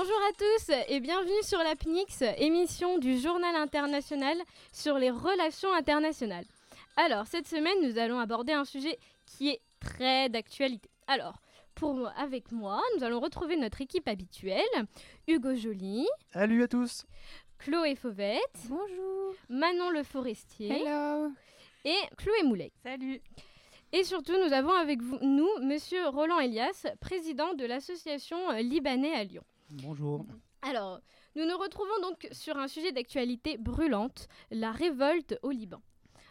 Bonjour à tous et bienvenue sur la PNIX, émission du journal international sur les relations internationales. Alors, cette semaine, nous allons aborder un sujet qui est très d'actualité. Alors, pour, avec moi, nous allons retrouver notre équipe habituelle, Hugo Joly. Salut à tous. Chloé Fauvette. Bonjour. Manon Le Forestier. Hello. Et Chloé Moulet. Salut. Et surtout, nous avons avec vous, nous Monsieur Roland Elias, président de l'association Libanais à Lyon. Bonjour. Alors, nous nous retrouvons donc sur un sujet d'actualité brûlante, la révolte au Liban.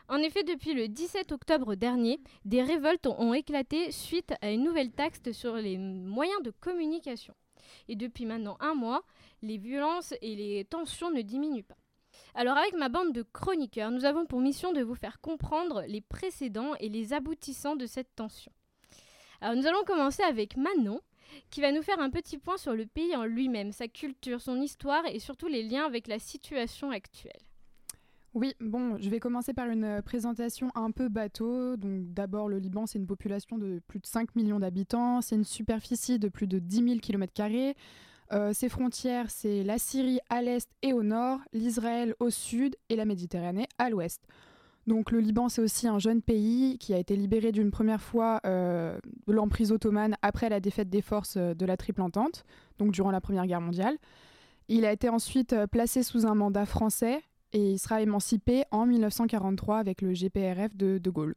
En effet, depuis le 17 octobre dernier, des révoltes ont éclaté suite à une nouvelle taxe sur les moyens de communication. Et depuis maintenant un mois, les violences et les tensions ne diminuent pas. Alors avec ma bande de chroniqueurs, nous avons pour mission de vous faire comprendre les précédents et les aboutissants de cette tension. Alors nous allons commencer avec Manon, qui va nous faire un petit point sur le pays en lui-même, sa culture, son histoire et surtout les liens avec la situation actuelle. Oui, bon, je vais commencer par une présentation un peu bateau. Donc d'abord, le Liban, c'est une population de plus de 5 millions d'habitants, c'est une superficie de plus de 10 000 km. Euh, ses frontières, c'est la Syrie à l'est et au nord, l'Israël au sud et la Méditerranée à l'ouest. Donc le Liban, c'est aussi un jeune pays qui a été libéré d'une première fois euh, de l'emprise ottomane après la défaite des forces de la Triple Entente, donc durant la Première Guerre mondiale. Il a été ensuite euh, placé sous un mandat français et il sera émancipé en 1943 avec le GPRF de De Gaulle.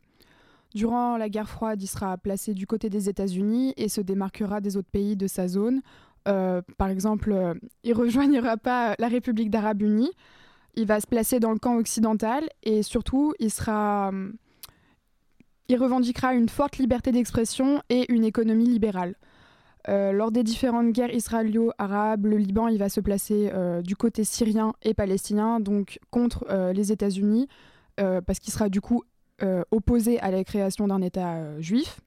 Durant la guerre froide, il sera placé du côté des États-Unis et se démarquera des autres pays de sa zone. Euh, par exemple, euh, il rejoignera pas la République d'Arabes Unis. Il va se placer dans le camp occidental et surtout, il sera, euh, il revendiquera une forte liberté d'expression et une économie libérale. Euh, lors des différentes guerres israélo-arabes, le Liban il va se placer euh, du côté syrien et palestinien, donc contre euh, les États-Unis, parce qu'il sera du coup opposé à la création d'un État juif.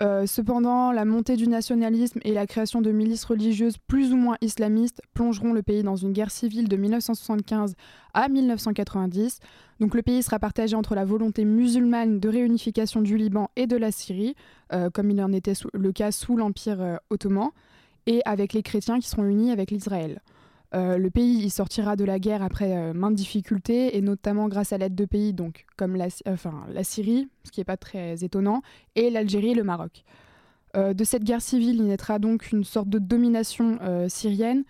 Cependant, la montée du nationalisme et la création de milices religieuses plus ou moins islamistes plongeront le pays dans une guerre civile de 1975 à 1990. Donc le pays sera partagé entre la volonté musulmane de réunification du Liban et de la Syrie, euh, comme il en était le cas sous l'Empire euh, ottoman, et avec les chrétiens qui seront unis avec l'Israël. Euh, le pays sortira de la guerre après maintes difficultés, et notamment grâce à l'aide de pays comme la, Syrie, ce qui n'est pas très étonnant, et l'Algérie et le Maroc. de cette guerre civile, il naîtra donc une sorte de domination syrienne,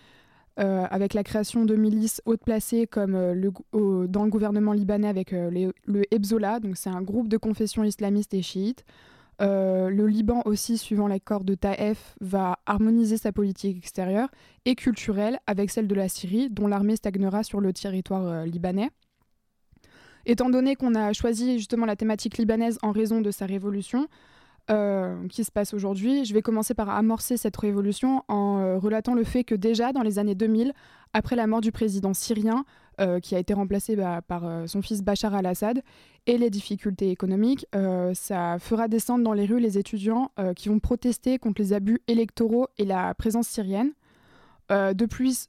euh, avec la création de milices hautes placées comme euh, dans le gouvernement libanais avec euh, le Hebzola, donc c'est un groupe de confession islamiste et chiite. Le Liban aussi, suivant l'accord de Taef, va harmoniser sa politique extérieure et culturelle avec celle de la Syrie, dont l'armée stagnera sur le territoire libanais. Étant donné qu'on a choisi justement la thématique libanaise en raison de sa révolution, euh, qui se passe aujourd'hui. Je vais commencer par amorcer cette révolution en euh, relatant le fait que déjà dans les années 2000, après la mort du président syrien, euh, qui a été remplacé bah, par son fils Bachar al-Assad, et les difficultés économiques, ça fera descendre dans les rues les étudiants qui vont protester contre les abus électoraux et la présence syrienne. de, plus,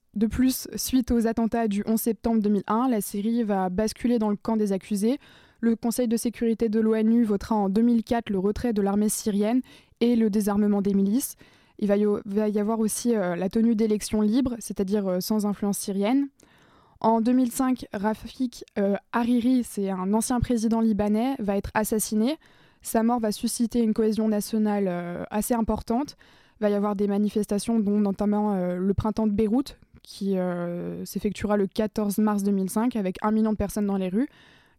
suite aux attentats du 11 septembre 2001, la Syrie va basculer dans le camp des accusés, le Conseil de sécurité de l'ONU votera en 2004 le retrait de l'armée syrienne et le désarmement des milices. Il va y, avoir aussi euh, la tenue d'élections libres, c'est-à-dire euh, sans influence syrienne. En 2005, Rafik euh, Hariri, c'est un ancien président libanais, va être assassiné. Sa mort va susciter une cohésion nationale assez importante. Il va y avoir des manifestations, dont notamment le printemps de Beyrouth, qui s'effectuera le 14 mars 2005 avec un million de personnes dans les rues.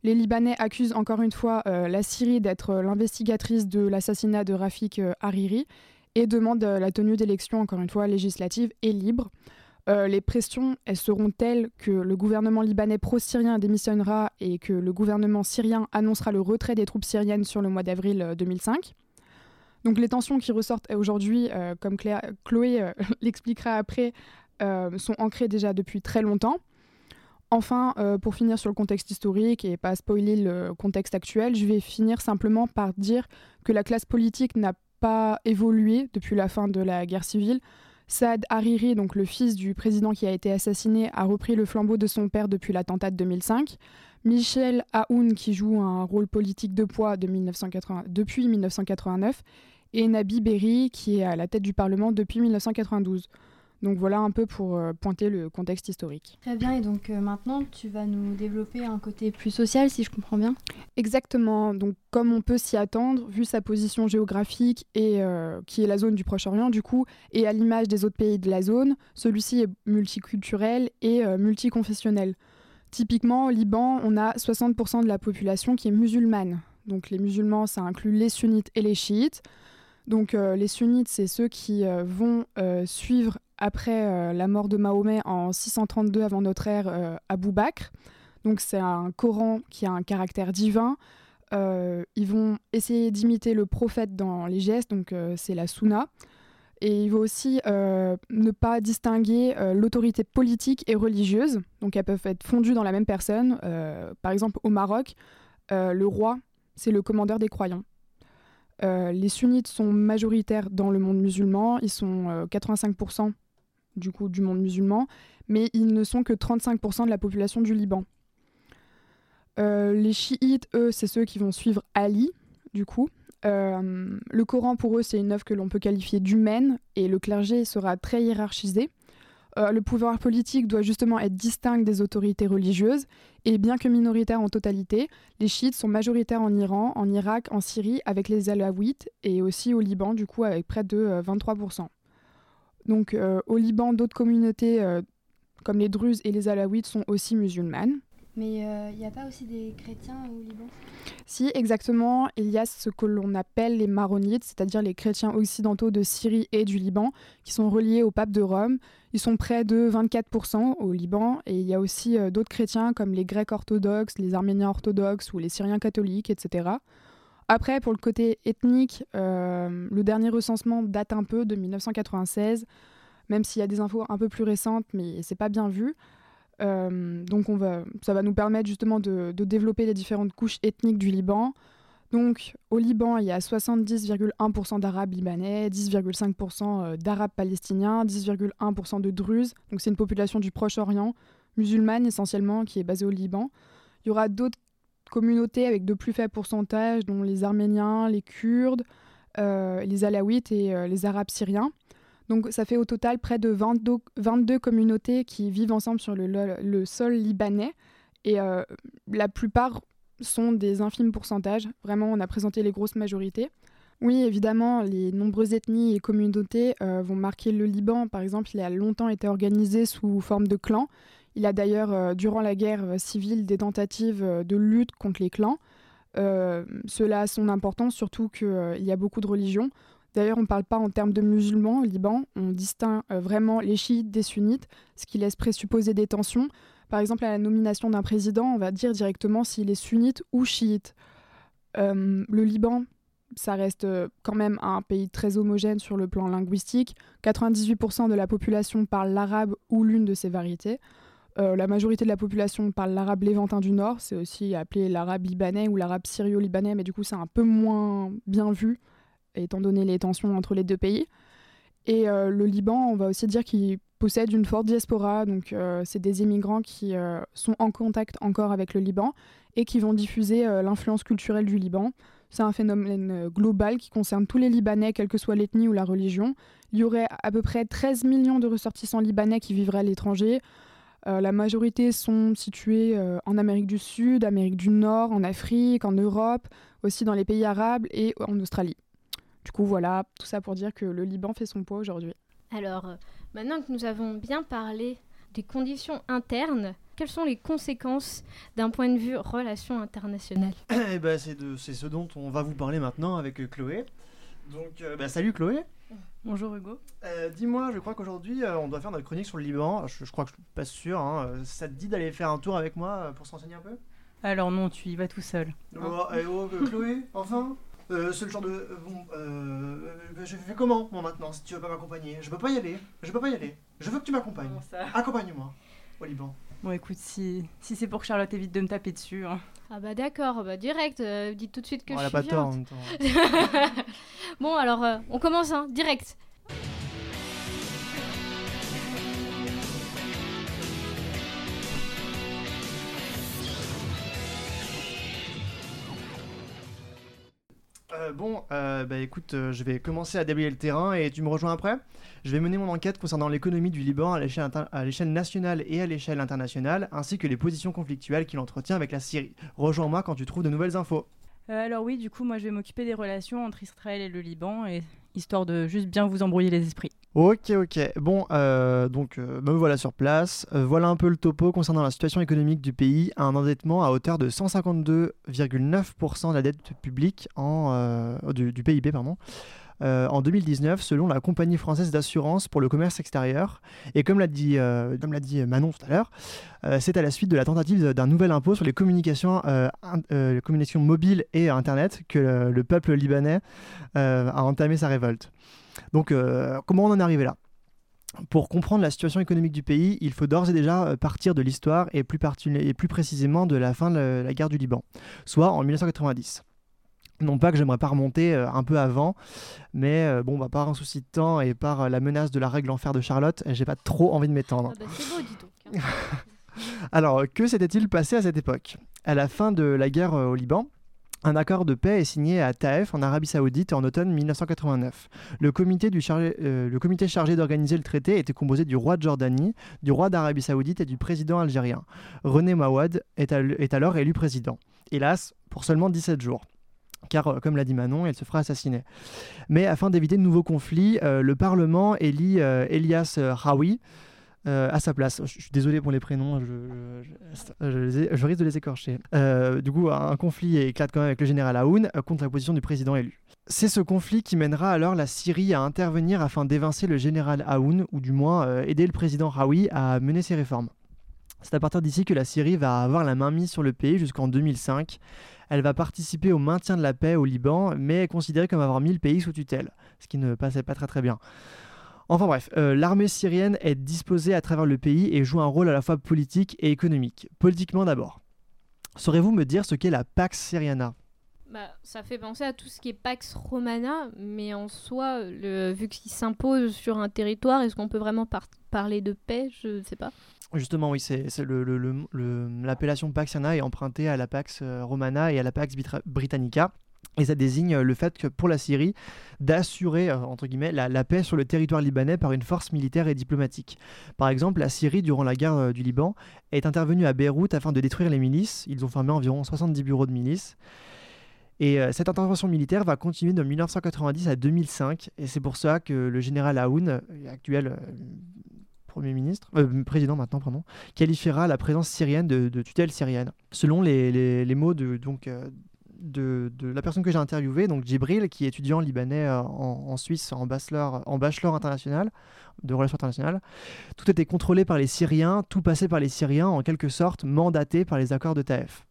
Les Libanais accusent encore une fois euh, la Syrie d'être euh, l'investigatrice de l'assassinat de Rafik euh, Hariri et demandent la tenue d'élections, encore une fois, législatives et libres. Les pressions, seront telles que le gouvernement libanais pro-syrien démissionnera et que le gouvernement syrien annoncera le retrait des troupes syriennes sur le mois d'avril 2005. Donc les tensions qui ressortent aujourd'hui, comme Chloé l'expliquera après, sont ancrées déjà depuis très longtemps. Enfin, euh, pour finir sur le contexte historique et pas spoiler le contexte actuel, je vais finir simplement par dire que la classe politique n'a pas évolué depuis la fin de la guerre civile. Saad Hariri, donc le fils du président qui a été assassiné, a repris le flambeau de son père depuis l'attentat de 2005. Michel Aoun, qui joue un rôle politique de poids depuis 1989, et Nabi Berri, qui est à la tête du Parlement depuis 1992. Donc voilà un peu pour euh, pointer le contexte historique. Très bien, et donc euh, maintenant tu vas nous développer un côté plus social si je comprends bien? Exactement, donc comme on peut s'y attendre, vu sa position géographique et euh, qui est la zone du Proche-Orient du coup, et à l'image des autres pays de la zone, celui-ci est multiculturel et multiconfessionnel. Typiquement au Liban, on a 60% de la population qui est musulmane. Donc les musulmans, ça inclut les sunnites et les chiites. Donc les sunnites, c'est ceux qui vont suivre après euh, la mort de Mahomet en 632 avant notre ère euh, Abou Bakr. Donc c'est un Coran qui a un caractère divin. Euh, ils vont essayer d'imiter le prophète dans les gestes, donc c'est la Sunna. Et il faut aussi ne pas distinguer l'autorité politique et religieuse. Donc elles peuvent être fondues dans la même personne. par exemple, au Maroc, le roi, c'est le commandeur des croyants. Les sunnites sont majoritaires dans le monde musulman. Ils sont 85% du coup du monde musulman, mais ils ne sont que 35% de la population du Liban. Euh, les chiites, eux, c'est ceux qui vont suivre Ali, du coup. Euh, le Coran, pour eux, c'est une œuvre que l'on peut qualifier d'humaine, et le clergé sera très hiérarchisé. Euh, le pouvoir politique doit justement être distinct des autorités religieuses, et bien que minoritaires en totalité, les chiites sont majoritaires en Iran, en Irak, en Syrie, avec les alaouites, et aussi au Liban, du coup, avec près de 23%. Donc euh, au Liban, d'autres communautés euh, comme les Druzes et les Alaouites sont aussi musulmanes. Mais il euh, n'y a pas aussi des chrétiens au Liban? Si, exactement. Il y a ce que l'on appelle les maronites, c'est-à-dire les chrétiens occidentaux de Syrie et du Liban, qui sont reliés au pape de Rome. Ils sont près de 24% au Liban. Et il y a aussi d'autres chrétiens comme les Grecs orthodoxes, les Arméniens orthodoxes ou les Syriens catholiques, etc. Après, pour le côté ethnique, euh, le dernier recensement date un peu de 1996, même s'il y a des infos un peu plus récentes, mais c'est pas bien vu. Euh, donc on va, ça va nous permettre justement de, développer les différentes couches ethniques du Liban. Donc au Liban, il y a 70,1% d'Arabes libanais, 10,5% euh, d'Arabes palestiniens, 10,1% de Druzes. Donc c'est une population du Proche-Orient, musulmane essentiellement, qui est basée au Liban. Il y aura d'autres communautés avec de plus faibles pourcentages, dont les Arméniens, les Kurdes, euh, les Alaouites et les Arabes syriens. Donc ça fait au total près de 22, 22 communautés qui vivent ensemble sur le, sol libanais. Et euh, la plupart sont des infimes pourcentages. Vraiment, on a présenté les grosses majorités. Oui, évidemment, les nombreuses ethnies et communautés vont marquer le Liban. Par exemple, il a longtemps été organisé sous forme de clans. Il a d'ailleurs, euh, durant la guerre euh, civile, des tentatives euh, de lutte contre les clans. cela a son importance, surtout qu'il y a beaucoup de religions. D'ailleurs, on ne parle pas en termes de musulmans au Liban, on distingue vraiment les chiites des sunnites, ce qui laisse présupposer des tensions. Par exemple, à la nomination d'un président, on va dire directement s'il est sunnite ou chiite. le Liban, ça reste quand même un pays très homogène sur le plan linguistique. 98% de la population parle l'arabe ou l'une de ses variétés. Euh, la majorité de la population parle l'arabe léventin du Nord, c'est aussi appelé l'arabe libanais ou l'arabe syrio-libanais, mais du coup c'est un peu moins bien vu, étant donné les tensions entre les deux pays. Et euh, le Liban, on va aussi dire qu'il possède une forte diaspora, donc euh, c'est des immigrants qui sont en contact encore avec le Liban et qui vont diffuser l'influence culturelle du Liban. C'est un phénomène global qui concerne tous les Libanais, quelle que soit l'ethnie ou la religion. Il y aurait à peu près 13 millions de ressortissants libanais qui vivraient à l'étranger. Euh, la majorité sont situées euh, en Amérique du Sud, Amérique du Nord, en Afrique, en Europe, aussi dans les pays arabes et en Australie. Du coup, voilà, tout ça pour dire que le Liban fait son poids aujourd'hui. Alors, euh, maintenant que nous avons bien parlé des conditions internes, quelles sont les conséquences d'un point de vue relations internationales eh ben, C'est ce dont on va vous parler maintenant avec Chloé. Donc, bah, salut Chloé Bonjour Hugo. Euh, dis-moi, je crois qu'aujourd'hui euh, on doit faire notre chronique sur le Liban. Je, crois que je suis pas sûr. Hein. Ça te dit d'aller faire un tour avec moi euh, pour s'enseigner un peu? Alors non, tu y vas tout seul. Oh, eh, oh, Chloé, enfin? C'est le genre de. bon, je fais comment moi maintenant si tu veux pas m'accompagner? Je peux pas y aller. Je peux pas y aller. Je veux que tu m'accompagnes. Accompagne-moi au Liban. Bon, écoute, si, si c'est pour Charlotte, évite de me taper dessus. Hein. Ah bah d'accord, bah direct, euh, dites tout de suite que je suis pas tort en même temps. bon, alors, euh, on commence, hein, direct. Euh, bon, euh, bah écoute, euh, je vais commencer à déblayer le terrain et tu me rejoins après. Je vais mener mon enquête concernant l'économie du Liban à l'échelle nationale et à l'échelle internationale, ainsi que les positions conflictuelles qu'il entretient avec la Syrie. Rejoins-moi quand tu trouves de nouvelles infos. Euh, alors oui, du coup, moi je vais m'occuper des relations entre Israël et le Liban, et histoire de juste bien vous embrouiller les esprits. Ok, ok. Bon, euh, donc euh, me voilà sur place. Euh, voilà un peu le topo concernant la situation économique du pays. Un endettement à hauteur de 152,9% de la dette publique en, du PIB, pardon. Euh, en 2019, selon la compagnie française d'assurance pour le commerce extérieur. Et comme l'a dit, euh, comme l'a dit Manon tout à l'heure, euh, c'est à la suite de la tentative d'un nouvel impôt sur les communications, les communications mobiles et Internet que le, le peuple libanais a entamé sa révolte. Donc, comment on en est arrivé là? Pour comprendre la situation économique du pays, il faut d'ores et déjà partir de l'histoire et plus, précisément de la fin de la guerre du Liban, soit en 1990. Non pas que j'aimerais pas remonter euh, un peu avant, mais euh, bon, bah, par un souci de temps et par euh, la menace de la règle en fer de Charlotte, j'ai pas trop envie de m'étendre. Ah bah, c'est beau, dis donc. hein. Alors, que s'était-il passé à cette époque? À la fin de la guerre au Liban, un accord de paix est signé à Taïf en Arabie Saoudite en automne 1989. Le comité, du chargé, euh, le comité chargé d'organiser le traité était composé du roi de Jordanie, du roi d'Arabie Saoudite et du président algérien. René Mawad est, al- est alors élu président. Hélas, pour seulement 17 jours. Car, euh, comme l'a dit Manon, il se fera assassiner. Mais afin d'éviter de nouveaux conflits, euh, le Parlement élit euh, Elias euh, à sa place. Je suis désolé pour les prénoms, je, risque de les écorcher. Du coup, un conflit éclate quand même avec le général Aoun contre la position du président élu. C'est ce conflit qui mènera alors la Syrie à intervenir afin d'évincer le général Aoun, ou du moins aider le président Hawi à mener ses réformes. C'est à partir d'ici que la Syrie va avoir la main mise sur le pays jusqu'en 2005. Elle va participer au maintien de la paix au Liban, mais est considérée comme avoir mis le pays sous tutelle, ce qui ne passait pas très très bien. Enfin bref, euh, l'armée syrienne est disposée à travers le pays et joue un rôle à la fois politique et économique. Politiquement d'abord. Saurez-vous me dire ce qu'est la Pax Syriana? Bah, ça fait penser à tout ce qui est Pax Romana, mais en soi, le, vu qu'il s'impose sur un territoire, est-ce qu'on peut vraiment par- parler de paix? Je ne sais pas. Justement, oui, c'est l'appellation Pax Syriana est empruntée à la Pax euh, Romana et à la Pax Britannica. Et ça désigne euh, le fait que pour la Syrie, d'assurer, euh, entre guillemets, la, paix sur le territoire libanais par une force militaire et diplomatique. Par exemple, la Syrie, durant la guerre du Liban, est intervenue à Beyrouth afin de détruire les milices. Ils ont formé environ 70 bureaux de milices. Et cette intervention militaire va continuer de 1990 à 2005. Et c'est pour ça que le général Aoun, actuel Premier ministre, euh, président maintenant, pardon, qualifiera la présence syrienne de, tutelle syrienne. Selon les, mots de, donc, euh, de, la personne que j'ai interviewée, donc Djibril, qui est étudiant libanais euh, en, Suisse en bachelor, en bachelor international, de relations internationales, tout était contrôlé par les Syriens, tout passait par les Syriens, en quelque sorte mandaté par les accords de Taïf.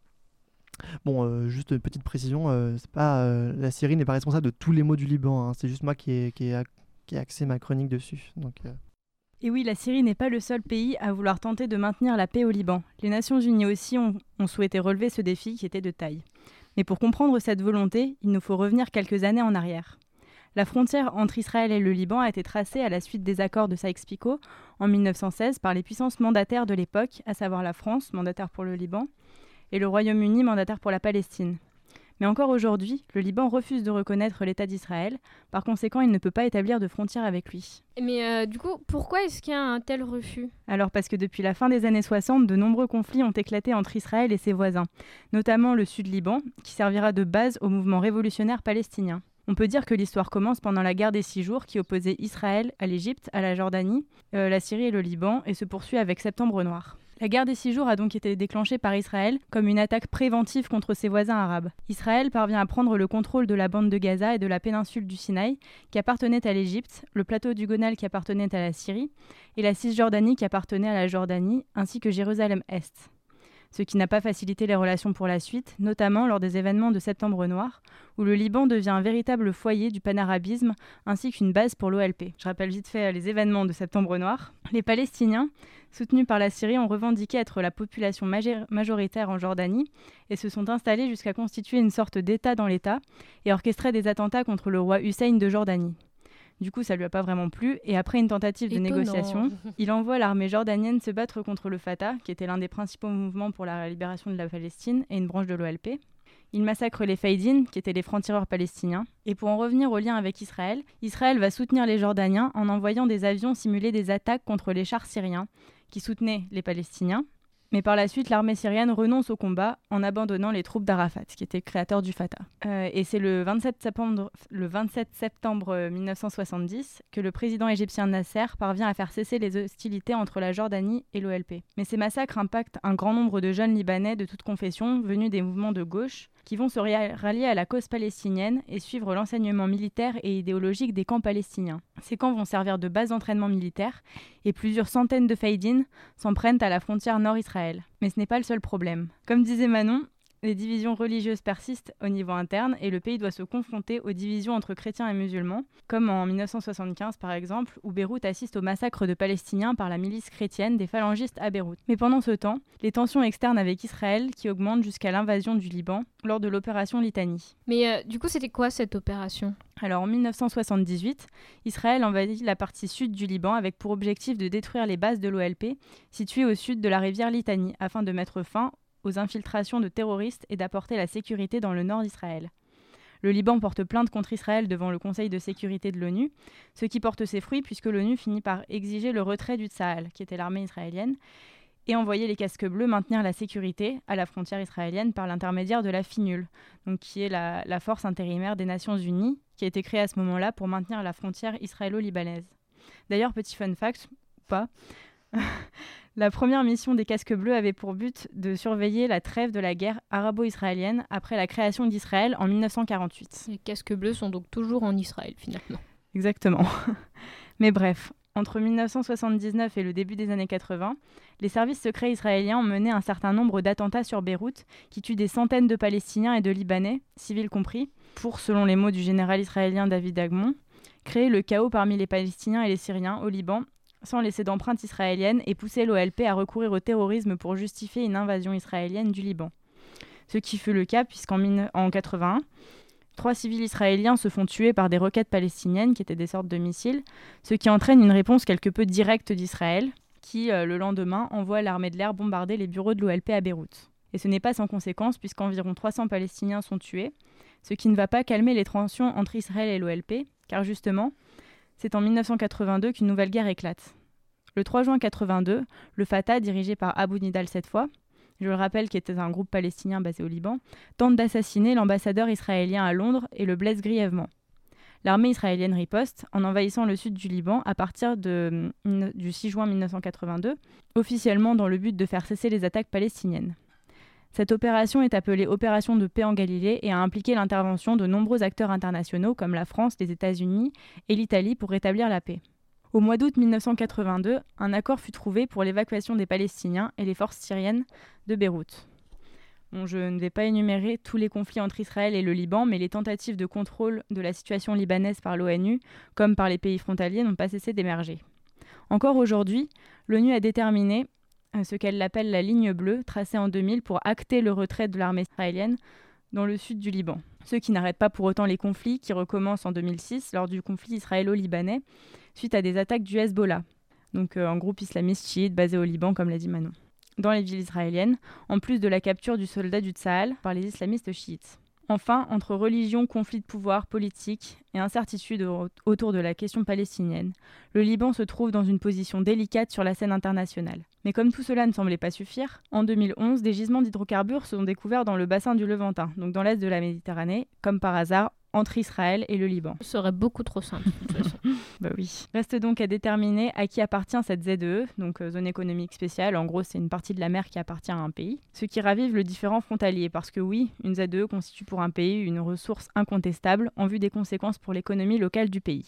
Bon, juste une petite précision, pas, la Syrie n'est pas responsable de tous les maux du Liban, hein, c'est juste moi qui ai, qui, ai, axé ma chronique dessus. Donc, Et oui, la Syrie n'est pas le seul pays à vouloir tenter de maintenir la paix au Liban. Les Nations Unies aussi ont, souhaité relever ce défi qui était de taille. Mais pour comprendre cette volonté, il nous faut revenir quelques années en arrière. La frontière entre Israël et le Liban a été tracée à la suite des accords de Sykes-Picot en 1916 par les puissances mandataires de l'époque, à savoir la France, mandataire pour le Liban, et le Royaume-Uni, mandataire pour la Palestine. Mais encore aujourd'hui, le Liban refuse de reconnaître l'État d'Israël, par conséquent il ne peut pas établir de frontière avec lui. Mais euh, du coup, pourquoi est-ce qu'il y a un tel refus? Alors parce que depuis la fin des années 60, de nombreux conflits ont éclaté entre Israël et ses voisins, notamment le Sud Liban, qui servira de base au mouvement révolutionnaire palestinien. On peut dire que l'histoire commence pendant la guerre des six jours qui opposait Israël à l'Égypte, à la Jordanie, euh, la Syrie et le Liban, et se poursuit avec Septembre Noir. La guerre des six jours a donc été déclenchée par Israël comme une attaque préventive contre ses voisins arabes. Israël parvient à prendre le contrôle de la bande de Gaza et de la péninsule du Sinaï, qui appartenait à l'Égypte, le plateau du Gonal qui appartenait à la Syrie, et la Cisjordanie qui appartenait à la Jordanie, ainsi que Jérusalem-Est. Ce qui n'a pas facilité les relations pour la suite, notamment lors des événements de Septembre Noir, où le Liban devient un véritable foyer du panarabisme ainsi qu'une base pour l'OLP. Je rappelle vite fait les événements de Septembre Noir. Les Palestiniens, soutenus par la Syrie, ont revendiqué être la population major- majoritaire en Jordanie et se sont installés jusqu'à constituer une sorte d'État dans l'État et orchestrer des attentats contre le roi Hussein de Jordanie. Du coup, ça lui a pas vraiment plu, et après une tentative de Étonnant. négociation, il envoie l'armée jordanienne se battre contre le Fatah, qui était l'un des principaux mouvements pour la libération de la Palestine et une branche de l'OLP. Il massacre les Faïdines, qui étaient les francs-tireurs palestiniens. Et pour en revenir au lien avec Israël, Israël va soutenir les Jordaniens en envoyant des avions simuler des attaques contre les chars syriens, qui soutenaient les Palestiniens. Mais par la suite, l'armée syrienne renonce au combat en abandonnant les troupes d'Arafat, qui était créateur du Fatah. Euh, et c'est le 27 septembre, le 27 septembre 1970 que le président égyptien Nasser parvient à faire cesser les hostilités entre la Jordanie et l'OLP. Mais ces massacres impactent un grand nombre de jeunes Libanais de toute confession venus des mouvements de gauche qui vont se rallier à la cause palestinienne et suivre l'enseignement militaire et idéologique des camps palestiniens. Ces camps vont servir de base d'entraînement militaire et plusieurs centaines de Faïdines s'en prennent à la frontière nord-Israël. Mais ce n'est pas le seul problème. Comme disait Manon, les divisions religieuses persistent au niveau interne et le pays doit se confronter aux divisions entre chrétiens et musulmans, comme en 1975 par exemple, où Beyrouth assiste au massacre de Palestiniens par la milice chrétienne des phalangistes à Beyrouth. Mais pendant ce temps, les tensions externes avec Israël qui augmentent jusqu'à l'invasion du Liban lors de l'opération Litanie. Mais euh, du coup, c'était quoi cette opération? Alors en 1978, Israël envahit la partie sud du Liban avec pour objectif de détruire les bases de l'OLP situées au sud de la rivière Litanie afin de mettre fin aux infiltrations de terroristes et d'apporter la sécurité dans le nord d'Israël. Le Liban porte plainte contre Israël devant le Conseil de sécurité de l'ONU, ce qui porte ses fruits puisque l'ONU finit par exiger le retrait du Tsahal, qui était l'armée israélienne, et envoyer les casques bleus maintenir la sécurité à la frontière israélienne par l'intermédiaire de la FINUL, qui est la, force intérimaire des Nations Unies, qui a été créée à ce moment-là pour maintenir la frontière israélo-libanaise. D'ailleurs, petit fun fact, pas, la première mission des casques bleus avait pour but de surveiller la trêve de la guerre arabo-israélienne après la création d'Israël en 1948. Les casques bleus sont donc toujours en Israël finalement. Exactement. Mais bref, entre 1979 et le début des années 80, les services secrets israéliens ont mené un certain nombre d'attentats sur Beyrouth qui tuent des centaines de Palestiniens et de Libanais, civils compris, pour, selon les mots du général israélien David Agmon, créer le chaos parmi les Palestiniens et les Syriens au Liban sans laisser d'empreinte israélienne et pousser l'OLP à recourir au terrorisme pour justifier une invasion israélienne du Liban. Ce qui fut le cas puisqu'en 1981, trois civils israéliens se font tuer par des roquettes palestiniennes qui étaient des sortes de missiles, ce qui entraîne une réponse quelque peu directe d'Israël qui, euh, le lendemain, envoie l'armée de l'air bombarder les bureaux de l'OLP à Beyrouth. Et ce n'est pas sans conséquence puisqu'environ 300 Palestiniens sont tués, ce qui ne va pas calmer les tensions entre Israël et l'OLP, car justement, c'est en 1982 qu'une nouvelle guerre éclate. Le 3 juin 82, le Fatah, dirigé par Abu Nidal cette fois, je le rappelle qui était un groupe palestinien basé au Liban, tente d'assassiner l'ambassadeur israélien à Londres et le blesse grièvement. L'armée israélienne riposte en envahissant le sud du Liban à partir de, du 6 juin 1982, officiellement dans le but de faire cesser les attaques palestiniennes. Cette opération est appelée Opération de paix en Galilée et a impliqué l'intervention de nombreux acteurs internationaux comme la France, les États-Unis et l'Italie pour rétablir la paix. Au mois d'août 1982, un accord fut trouvé pour l'évacuation des Palestiniens et les forces syriennes de Beyrouth. je ne vais pas énumérer tous les conflits entre Israël et le Liban, mais les tentatives de contrôle de la situation libanaise par l'ONU, comme par les pays frontaliers, n'ont pas cessé d'émerger. Encore aujourd'hui, l'ONU a déterminé ce qu'elle appelle la ligne bleue, tracée en 2000 pour acter le retrait de l'armée israélienne dans le sud du Liban. Ce qui n'arrête pas pour autant les conflits qui recommencent en 2006 lors du conflit israélo-libanais suite à des attaques du Hezbollah, donc euh, un groupe islamiste chiite basé au Liban comme l'a dit Manon, dans les villes israéliennes, en plus de la capture du soldat du Tsahal par les islamistes chiites. Enfin, entre religion, conflit de pouvoir politique et incertitude autour de la question palestinienne, le Liban se trouve dans une position délicate sur la scène internationale. Mais comme tout cela ne semblait pas suffire, en 2011, des gisements d'hydrocarbures sont découverts dans le bassin du Levantin, donc dans l'est de la Méditerranée, comme par hasard entre Israël et le Liban. Ce serait beaucoup trop simple, de toute façon. bah oui. Reste donc à déterminer à qui appartient cette ZEE, donc euh, zone économique spéciale. En gros, c'est une partie de la mer qui appartient à un pays. Ce qui ravive le différent frontalier, parce que oui, une ZEE constitue pour un pays une ressource incontestable en vue des conséquences pour l'économie locale du pays.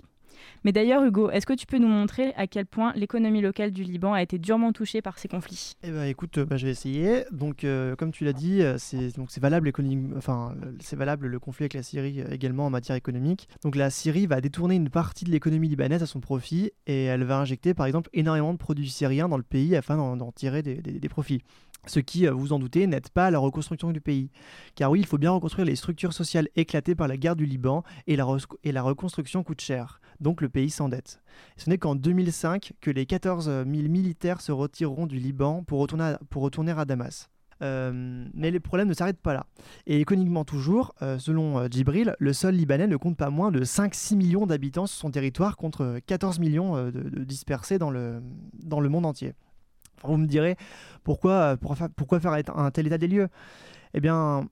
Mais d'ailleurs, Hugo, est-ce que tu peux nous montrer à quel point l'économie locale du Liban a été durement touchée par ces conflits? Eh ben, écoute, bah, je vais essayer. Donc, euh, comme tu l'as dit, euh, c'est valable enfin, valable le conflit avec la Syrie euh, également en matière économique. Donc, la Syrie va détourner une partie de l'économie libanaise à son profit et elle va injecter, par exemple, énormément de produits syriens dans le pays afin d'en tirer des profits ce qui, euh, vous en doutez, n'aide pas à la reconstruction du pays. Car oui, il faut bien reconstruire les structures sociales éclatées par la guerre du Liban et la, et la reconstruction coûte cher, donc le pays s'endette. Ce n'est qu'en 2005 que les 14 000 militaires se retireront du Liban pour retourner à, Damas. Euh, mais les problèmes ne s'arrêtent pas là. Et économiquement toujours, euh, selon euh, Djibril, le sol libanais ne compte pas moins de 5-6 millions d'habitants sur son territoire contre 14 millions dispersés dans le, monde entier. Vous me direz, pourquoi, pourquoi faire un tel état des lieux? Eh bien,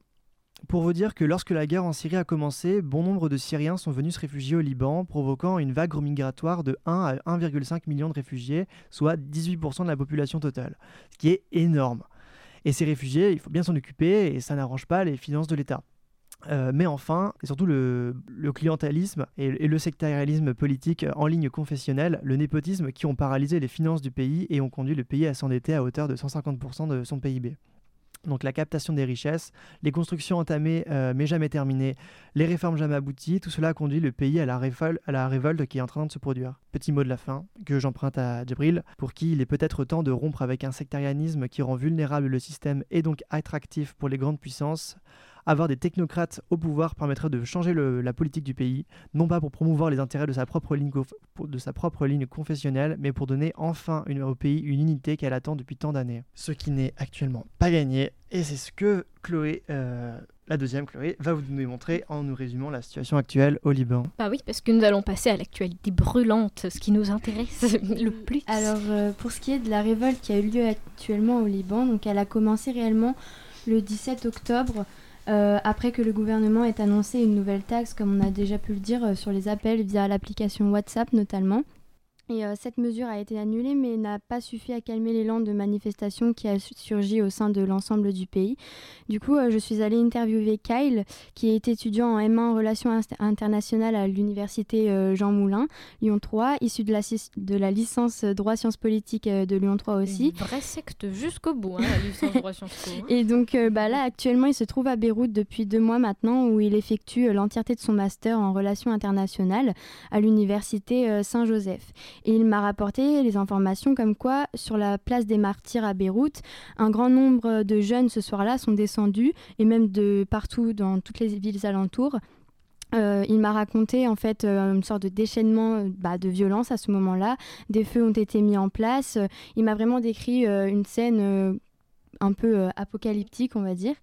pour vous dire que lorsque la guerre en Syrie a commencé, bon nombre de Syriens sont venus se réfugier au Liban, provoquant une vague migratoire de 1 à 1,5 million de réfugiés, soit 18% de la population totale, ce qui est énorme. Et ces réfugiés, il faut bien s'en occuper et ça n'arrange pas les finances de l'État. Euh, mais enfin, et surtout le, clientélisme et, le sectarisme politique en ligne confessionnelle, le népotisme qui ont paralysé les finances du pays et ont conduit le pays à s'endetter à hauteur de 150% de son PIB. Donc la captation des richesses, les constructions entamées euh, mais jamais terminées, les réformes jamais abouties, tout cela conduit le pays à la, à la révolte qui est en train de se produire. Petit mot de la fin que j'emprunte à Djibril, pour qui il est peut-être temps de rompre avec un sectarianisme qui rend vulnérable le système et donc attractif pour les grandes puissances avoir des technocrates au pouvoir permettrait de changer la politique du pays, non pas pour promouvoir les intérêts de sa propre ligne, de sa propre ligne confessionnelle, mais pour donner enfin au pays une unité qu'elle attend depuis tant d'années. Ce qui n'est actuellement pas gagné, et c'est ce que Chloé, euh, la deuxième Chloé, va vous démontrer en nous résumant la situation actuelle au Liban. Bah oui, parce que nous allons passer à l'actualité brûlante, ce qui nous intéresse le plus. Alors, euh, pour ce qui est de la révolte qui a eu lieu actuellement au Liban, donc elle a commencé réellement le 17 octobre euh, après que le gouvernement ait annoncé une nouvelle taxe, comme on a déjà pu le dire, euh, sur les appels via l'application WhatsApp notamment. Et euh, cette mesure a été annulée, mais n'a pas suffi à calmer l'élan de manifestation qui a surgi au sein de l'ensemble du pays. Du coup, euh, je suis allée interviewer Kyle, qui est étudiant en M1 en relations internationales à l'université euh, Jean Moulin, Lyon 3, issu de la, de la licence droit sciences politiques de Lyon 3 aussi. Une vraie secte jusqu'au bout, hein, la licence droit sciences po. Hein. Et donc bah, là, actuellement, il se trouve à Beyrouth depuis deux mois maintenant, où il effectue l'entièreté de son master en relations internationales à l'université Saint-Joseph. Et il m'a rapporté les informations comme quoi, sur la place des martyrs à Beyrouth, un grand nombre de jeunes ce soir-là sont descendus, et même de partout dans toutes les villes alentours. Euh, il m'a raconté en fait euh, une sorte de déchaînement bah, de violence à ce moment-là. Des feux ont été mis en place. Il m'a vraiment décrit euh, une scène un peu apocalyptique, on va dire.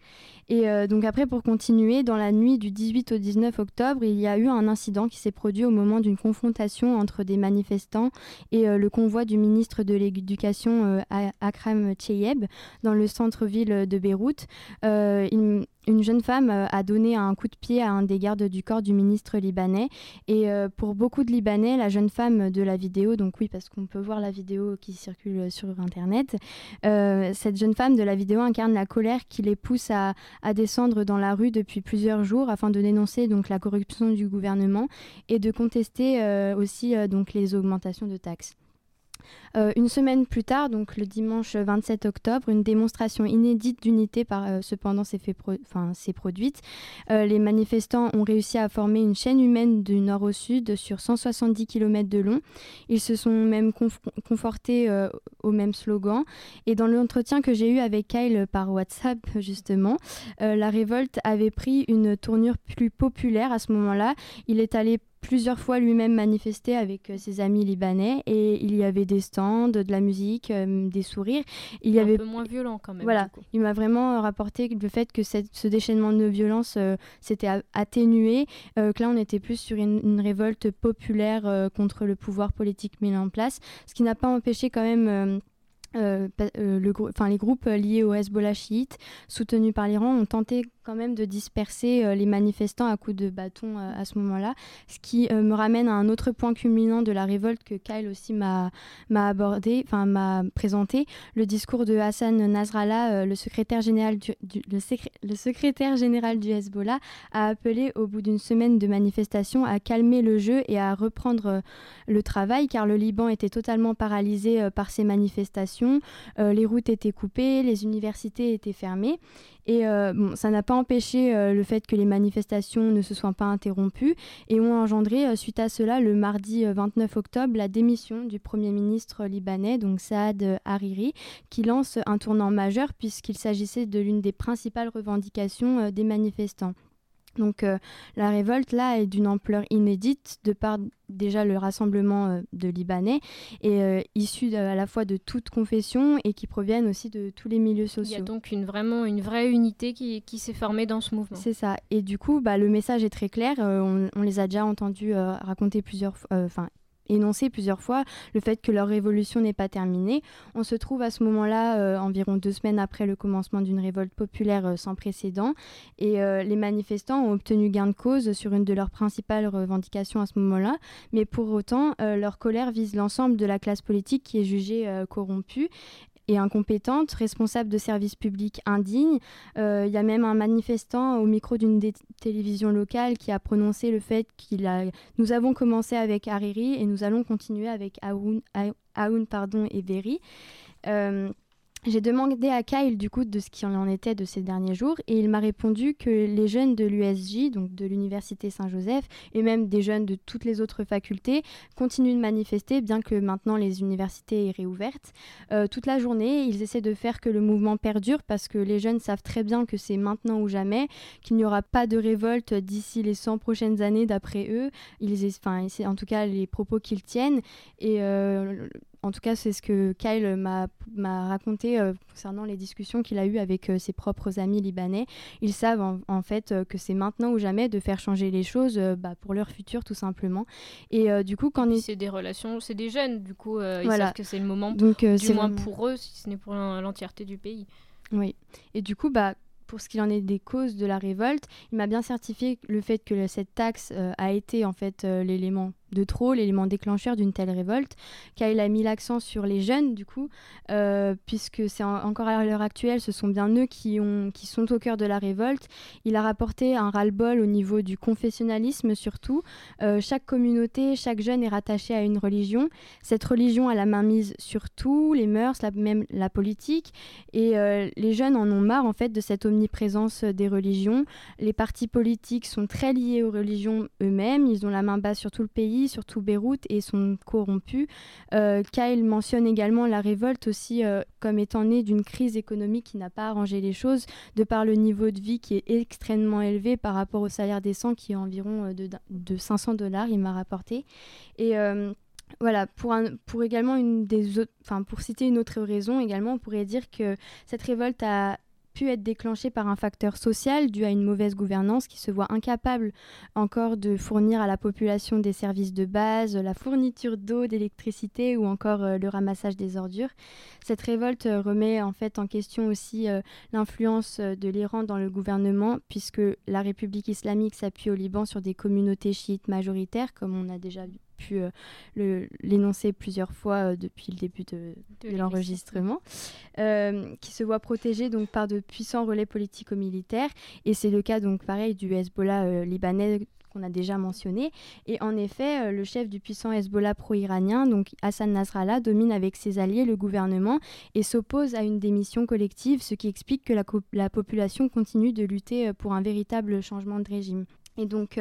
Et euh, donc après, pour continuer, dans la nuit du 18 au 19 octobre, il y a eu un incident qui s'est produit au moment d'une confrontation entre des manifestants et euh, le convoi du ministre de l'Éducation euh, Akram Cheyeb dans le centre-ville de Beyrouth. Une, jeune femme a donné un coup de pied à un des gardes du corps du ministre libanais. Et pour beaucoup de Libanais, la jeune femme de la vidéo, donc oui, parce qu'on peut voir la vidéo qui circule sur Internet, cette jeune femme de la vidéo incarne la colère qui les pousse à, descendre dans la rue depuis plusieurs jours afin de dénoncer donc la corruption du gouvernement et de contester euh, aussi euh, donc les augmentations de taxes. Euh, une semaine plus tard, donc le dimanche 27 octobre, une démonstration inédite d'unité par euh, cependant s'est produite. Euh, les manifestants ont réussi à former une chaîne humaine du nord au sud sur 170 km de long. Ils se sont même confortés au même slogan. Et dans l'entretien que j'ai eu avec Kyle par WhatsApp, justement, la révolte avait pris une tournure plus populaire à ce moment-là. Il est allé plusieurs fois lui-même manifesté avec euh, ses amis libanais et il y avait des stands, de la musique, euh, des sourires. Il y un avait peu moins violent quand même. Voilà, il m'a vraiment rapporté le fait que ce déchaînement de violence euh, s'était atténué, que là on était plus sur une, une révolte populaire contre le pouvoir politique mis en place, ce qui n'a pas empêché quand même euh, le les groupes liés au Hezbollah chiite, soutenus par l'Iran, ont tenté quand même de disperser euh, les manifestants à coups de bâton à ce moment-là. Ce qui me ramène à un autre point culminant de la révolte que Kyle aussi m'a abordé, enfin m'a présenté, le discours de Hassan Nasrallah, le, secrétaire général du, Hezbollah, a appelé au bout d'une semaine de manifestations à calmer le jeu et à reprendre le travail car le Liban était totalement paralysé par ces manifestations euh, les routes étaient coupées, les universités étaient fermées. Et euh, ça n'a pas empêché euh, le fait que les manifestations ne se soient pas interrompues et ont engendré, suite à cela, le mardi 29 octobre, la démission du Premier ministre libanais, donc Saad Hariri, qui lance un tournant majeur puisqu'il s'agissait de l'une des principales revendications des manifestants. Donc la révolte là est d'une ampleur inédite de par déjà le rassemblement de Libanais et issus à la fois de toutes confessions et qui proviennent aussi de tous les milieux sociaux. Il y a donc une, vraiment une vraie unité qui, qui s'est formée dans ce mouvement. C'est ça. Et du coup, bah, le message est très clair. On, on, les a déjà entendus raconter plusieurs fois, enfin énoncé plusieurs fois le fait que leur révolution n'est pas terminée. On se trouve à ce moment-là, euh, environ deux semaines après le commencement d'une révolte populaire euh, sans précédent, et euh, les manifestants ont obtenu gain de cause sur une de leurs principales revendications à ce moment-là, mais pour autant, leur colère vise l'ensemble de la classe politique qui est jugée corrompue et incompétente, responsable de services publics indignes. Euh, il y a même un manifestant au micro d'une télévision locale qui a prononcé le fait qu'il a... Nous avons commencé avec Hariri et nous allons continuer avec Aoun, pardon, et. Euh, j'ai demandé à Kyle du coup de ce qu'il en était de ces derniers jours et il m'a répondu que les jeunes de l'USJ, donc de l'Université Saint-Joseph, et même des jeunes de toutes les autres facultés continuent de manifester bien que maintenant les universités aient réouvertes. Euh, toute la journée, ils essaient de faire que le mouvement perdure parce que les jeunes savent très bien que c'est maintenant ou jamais, qu'il n'y aura pas de révolte d'ici les 100 prochaines années d'après eux. Ils, enfin, c'est en tout cas les propos qu'ils tiennent et euh, en tout cas, c'est ce que Kyle m'a raconté euh, concernant les discussions qu'il a eues avec euh, ses propres amis libanais. Ils savent en, fait euh, que c'est maintenant ou jamais de faire changer les choses bah, pour leur futur, tout simplement. Et du coup, quand c'est des relations, c'est des jeunes, du coup, ils savent que c'est le moment, Donc, du moins pour eux, si ce n'est pour l'entièreté du pays. Oui. Et du coup, bah, pour ce qu'il en est des causes de la révolte, il m'a bien certifié le fait que cette taxe a été en fait l'élément de trop, l'élément déclencheur d'une telle révolte, il a mis l'accent sur les jeunes, du coup, euh, puisque c'est encore à l'heure actuelle, ce sont bien eux qui, ont, qui sont au cœur de la révolte. Il a rapporté un ras-le-bol au niveau du confessionnalisme, surtout. Euh, chaque communauté, chaque jeune est rattaché à une religion. Cette religion a la main mise sur tout, les mœurs, même la politique, et euh, les jeunes en ont marre, en fait, de cette omniprésence des religions. Les partis politiques sont très liés aux religions eux-mêmes, ils ont la main basse sur tout le pays surtout Beyrouth, et sont corrompus. Euh, Kyle mentionne également la révolte aussi euh, comme étant née d'une crise économique qui n'a pas arrangé les choses, de par le niveau de vie qui est extrêmement élevé par rapport au salaire décent qui est environ euh, de, de 500 dollars, il m'a rapporté. Et voilà, pour, pour également une des autres, pour citer une autre raison également, on pourrait dire que cette révolte a pu être déclenché par un facteur social dû à une mauvaise gouvernance qui se voit incapable encore de fournir à la population des services de base, la fourniture d'eau, d'électricité ou encore euh, le ramassage des ordures. Cette révolte euh, remet en fait en question aussi euh, l'influence de l'Iran dans le gouvernement puisque la République islamique s'appuie au Liban sur des communautés chiites majoritaires comme on a déjà vu pu euh, l'énoncer plusieurs fois euh, depuis le début de, l'enregistrement, euh, qui se voit protégé donc par de puissants relais politico-militaires. Et c'est le cas donc pareil du Hezbollah libanais qu'on a déjà mentionné. Et en effet, le chef du puissant Hezbollah pro-iranien, donc Hassan Nasrallah, domine avec ses alliés le gouvernement et s'oppose à une démission collective, ce qui explique que la, la, population continue de lutter pour un véritable changement de régime. Et donc,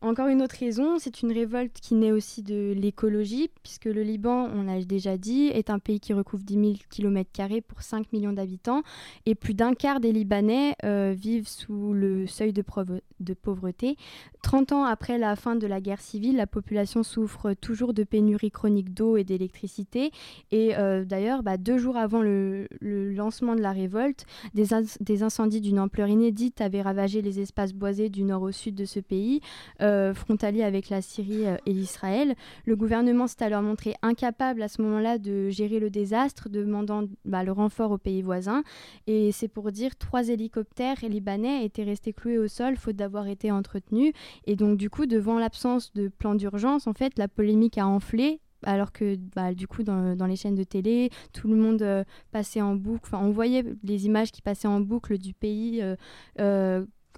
encore une autre raison, c'est une révolte qui naît aussi de l'écologie, puisque le Liban, on l'a déjà dit, est un pays qui recouvre 10 000 km pour 5 millions d'habitants, et plus d'un quart des Libanais euh, vivent sous le seuil de, pauvreté. 30 ans après la fin de la guerre civile, la population souffre toujours de pénurie chronique d'eau et d'électricité, et euh, d'ailleurs, bah, deux jours avant le, lancement de la révolte, des, des incendies d'une ampleur inédite avaient ravagé les espaces boisés du nord au sud de ce pays. Euh, euh, frontalier avec la Syrie euh, et l'Israël. Le gouvernement s'est alors montré incapable à ce moment-là de gérer le désastre, demandant bah, le renfort aux pays voisins. Et c'est pour dire trois hélicoptères libanais étaient restés cloués au sol faute d'avoir été entretenus. Et donc du coup, devant l'absence de plan d'urgence, en fait, la polémique a enflé alors que bah, du coup dans, les chaînes de télé tout le monde euh, passait en boucle enfin on voyait les images qui passaient en boucle du pays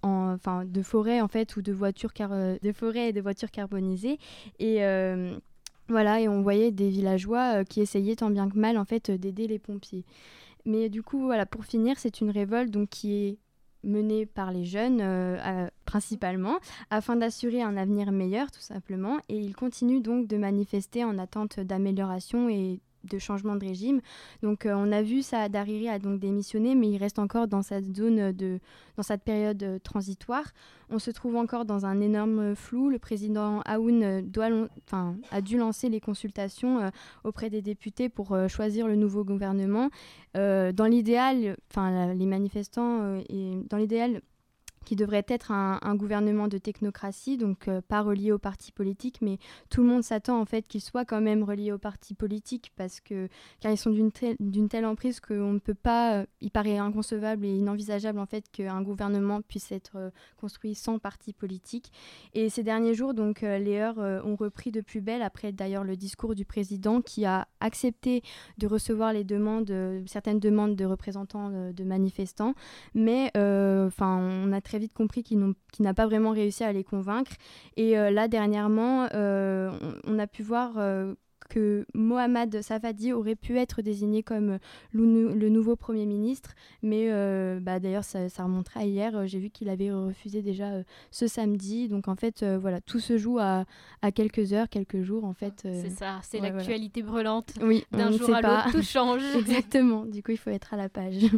enfin de forêts en fait ou de voitures car, euh, de forêts et de voitures carbonisées. Et euh, voilà et on voyait des villageois euh, qui essayaient tant bien que mal en fait d'aider les pompiers. Mais du coup voilà pour finir c'est une révolte donc qui est menée par les jeunes principalement afin d'assurer un avenir meilleur tout simplement. Et ils continuent donc de manifester en attente d'amélioration et de changement de régime. Donc on a vu ça, Dariri a donc démissionné, mais il reste encore dans cette zone de, dans cette période transitoire. On se trouve encore dans un énorme flou. Le président Aoun doit, enfin, a dû lancer les consultations auprès des députés pour choisir le nouveau gouvernement. dans l'idéal, enfin les manifestants et dans l'idéal qui devrait être un, gouvernement de technocratie, donc euh, pas relié au parti politique, mais tout le monde s'attend en fait qu'il soit quand même relié au parti politique parce que car ils sont d'une telle, emprise qu'on ne peut pas, euh, il paraît inconcevable et inenvisageable en fait qu'un gouvernement puisse être euh, construit sans parti politique. Et ces derniers jours, donc les heures ont repris de plus belle après d'ailleurs le discours du président qui a accepté de recevoir les demandes, certaines demandes de représentants de manifestants, mais enfin on a très vite compris qu'il n'a pas vraiment réussi à les convaincre. Et euh, là, dernièrement, euh, on, a pu voir euh, que Mohamed Safadi aurait pu être désigné comme le, nouveau Premier ministre. Mais bah, d'ailleurs, ça, ça, remontera hier. J'ai vu qu'il avait refusé déjà ce samedi. Donc en fait, voilà, tout se joue à, à, quelques heures, quelques jours. En fait, c'est ça, c'est l'actualité brûlante. Oui, d'un jour à l'autre, tout change. Exactement. Du coup, il faut être à la page.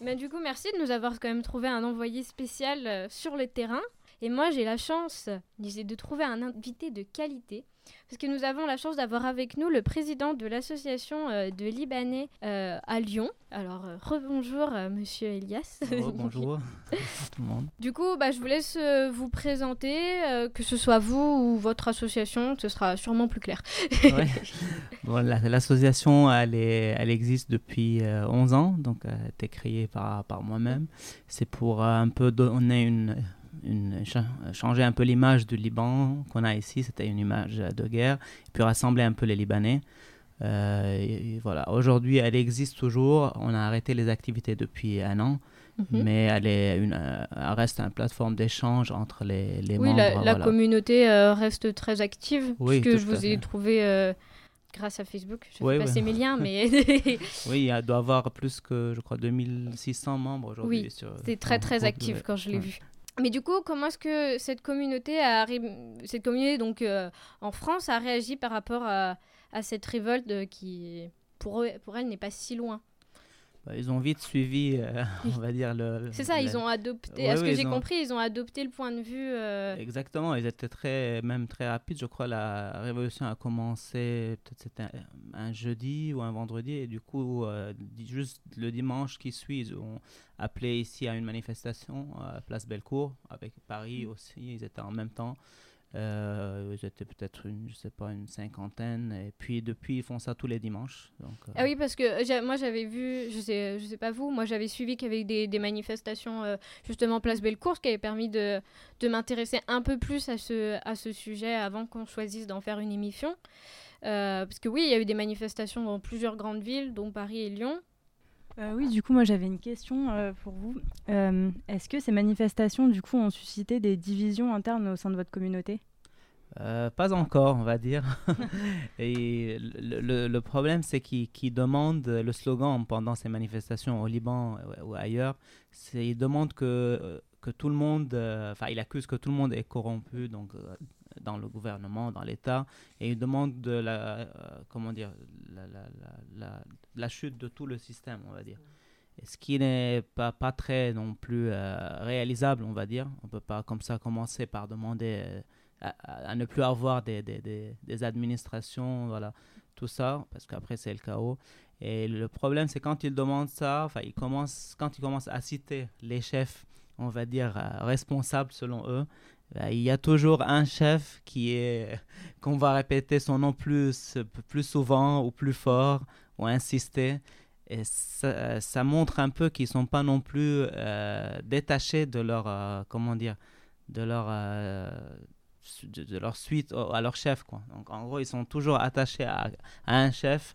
Mais du coup, merci de nous avoir quand même trouvé un envoyé spécial euh, sur le terrain. Et moi, j'ai la chance de trouver un invité de qualité. Parce que nous avons la chance d'avoir avec nous le président de l'association euh, de Libanais euh, à Lyon. Alors, rebonjour, monsieur Elias. bonjour tout le monde. Du coup, bah, je vous laisse vous présenter, que ce soit vous ou votre association, ce sera sûrement plus clair. bon, l'association, elle, elle existe depuis 11 ans, donc elle a été créée par, par moi-même. C'est pour un peu donner une une, changer un peu l'image du Liban qu'on a ici, c'était une image de guerre, et puis rassembler un peu les Libanais. Euh, et, voilà. Aujourd'hui, elle existe toujours. On a arrêté les activités depuis un an. Mhm. Mais elle, est une, euh, reste une plateforme d'échange entre les, les oui, membres. La, la communauté euh, reste très active, oui, puisque je vous ai trouvé grâce à Facebook. Je ne sais pas mes liens, mais... oui, il doit y avoir plus que, je crois, 2600 membres aujourd'hui. Oui, c'est très, très actif quand je l'ai vu. Mais du coup, comment est-ce que cette communauté, cette communauté donc, euh, en France a réagi par rapport à, cette révolte qui, pour, elle, n'est pas si loin? Ils ont vite suivi, euh, on va dire le. C'est ça, ils ont adopté. à ce que j'ai compris, ils ont adopté le point de vue. Euh, Exactement, ils étaient très, même très rapides. Je crois la révolution a commencé peut-être c'était un, jeudi ou un vendredi, et du coup, euh, juste le dimanche qui suit, ils ont appelé ici à une manifestation à Place Bellecour avec Paris mm. aussi. Ils étaient en même temps. Euh, étaient peut-être une, je sais pas, une cinquantaine. Et puis depuis, ils font ça tous les dimanches. Donc, euh. Ah oui, parce que moi j'avais vu, je sais, je sais pas vous, moi j'avais suivi qu'il y avait des, manifestations euh, justement Place Bellecour, qui avait permis de, de m'intéresser un peu plus à ce, à ce sujet avant qu'on choisisse d'en faire une émission. parce que oui, il y a eu des manifestations dans plusieurs grandes villes, dont Paris et Lyon. Oui, du coup, moi j'avais une question pour vous. Est-ce que ces manifestations, du coup, ont suscité des divisions internes au sein de votre communauté? Euh, pas encore, on va dire. et le, problème, c'est qu'ils demandent le slogan pendant ces manifestations au Liban ou ailleurs. Ils demandent que, euh, que tout le monde, euh, enfin, il accuse que tout le monde est corrompu, donc dans le gouvernement, dans l'État, et ils demandent de la, comment dire, la, la, la, chute de tout le système, on va dire. ce qui n'est pas, pas très non plus réalisable, on va dire. On ne peut pas comme ça commencer par demander à, ne plus avoir des, des, des, administrations, voilà, tout ça, parce qu'après c'est le chaos. Et le problème, c'est quand ils demandent ça, enfin, ils commencent, quand ils commencent à citer les chefs, on va dire, euh, responsables selon eux, il y a toujours un chef qui est, qu'on va répéter son nom plus, plus souvent ou plus fort ou insister. Et ça, montre un peu qu'ils ne sont pas non plus euh, détachés de leur, euh, comment dire, de leur de, leur suite à leur chef. Quoi. Donc en gros, ils sont toujours attachés à, un chef.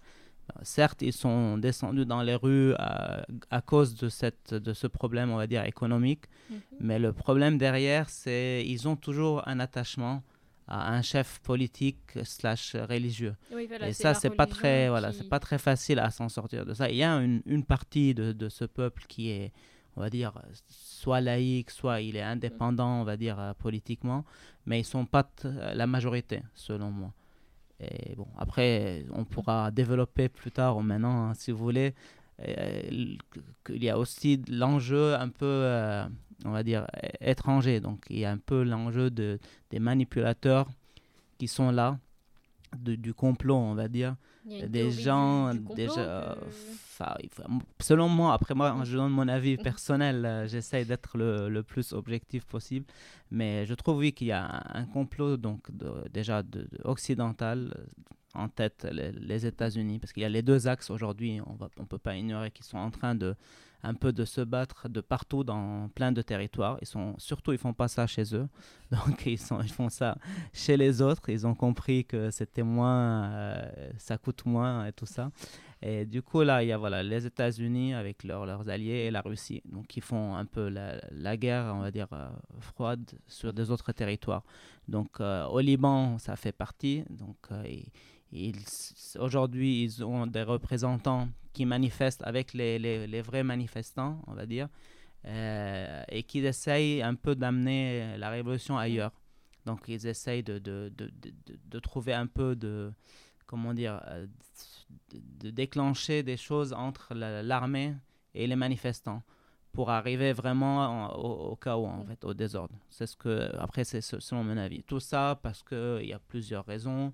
Certes, ils sont descendus dans les rues à, à, cause de, cette, de ce problème, on va dire, économique. Mhm. Mais le problème derrière, c'est ils ont toujours un attachement à un chef politique slash religieux. Et ça, c'est pas très, voilà, c'est pas très facile à s'en sortir de ça. Il y a une, une partie de, de, ce peuple qui est, on va dire, soit laïque, soit il est indépendant, on va dire, euh, politiquement, mais ils ne sont pas la majorité, selon moi. Et bon, après, on pourra développer plus tard ou maintenant, hein, si vous voulez, euh, qu'il y a aussi l'enjeu un peu, euh, on va dire, étranger. Donc, il y a un peu l'enjeu de, des manipulateurs qui sont là, du complot, on va dire. Des gens, déjà, selon moi, après moi, je donne mon avis personnel, euh, j'essaie d'être le, le, plus objectif possible, mais je trouve oui qu'il y a un, complot donc déjà de, occidental en tête les, États-Unis, parce qu'il y a les deux axes aujourd'hui, on ne on peut pas ignorer qu'ils sont en train de un peu de se battre de partout dans plein de territoires. Ils sont surtout ils font pas ça chez eux, donc ils sont ils font ça chez les autres. Ils ont compris que c'était moins, euh, ça coûte moins et tout ça. Et du coup là il y a voilà les États-Unis avec leurs leurs alliés et la Russie, donc ils font un peu la, la guerre on va dire euh, froide sur des autres territoires. Donc euh, au Liban ça fait partie donc Aujourd'hui, ils ont des représentants qui manifestent avec les, vrais manifestants, on va dire, euh, et qui essayent un peu d'amener la révolution ailleurs. Donc, ils essayent de, trouver un peu de, comment dire, euh, de, déclencher des choses entre l'armée et les manifestants pour arriver vraiment au, au, chaos, en fait, au désordre. C'est ce que, après, c'est selon mon avis. Tout ça parce qu'il y a plusieurs raisons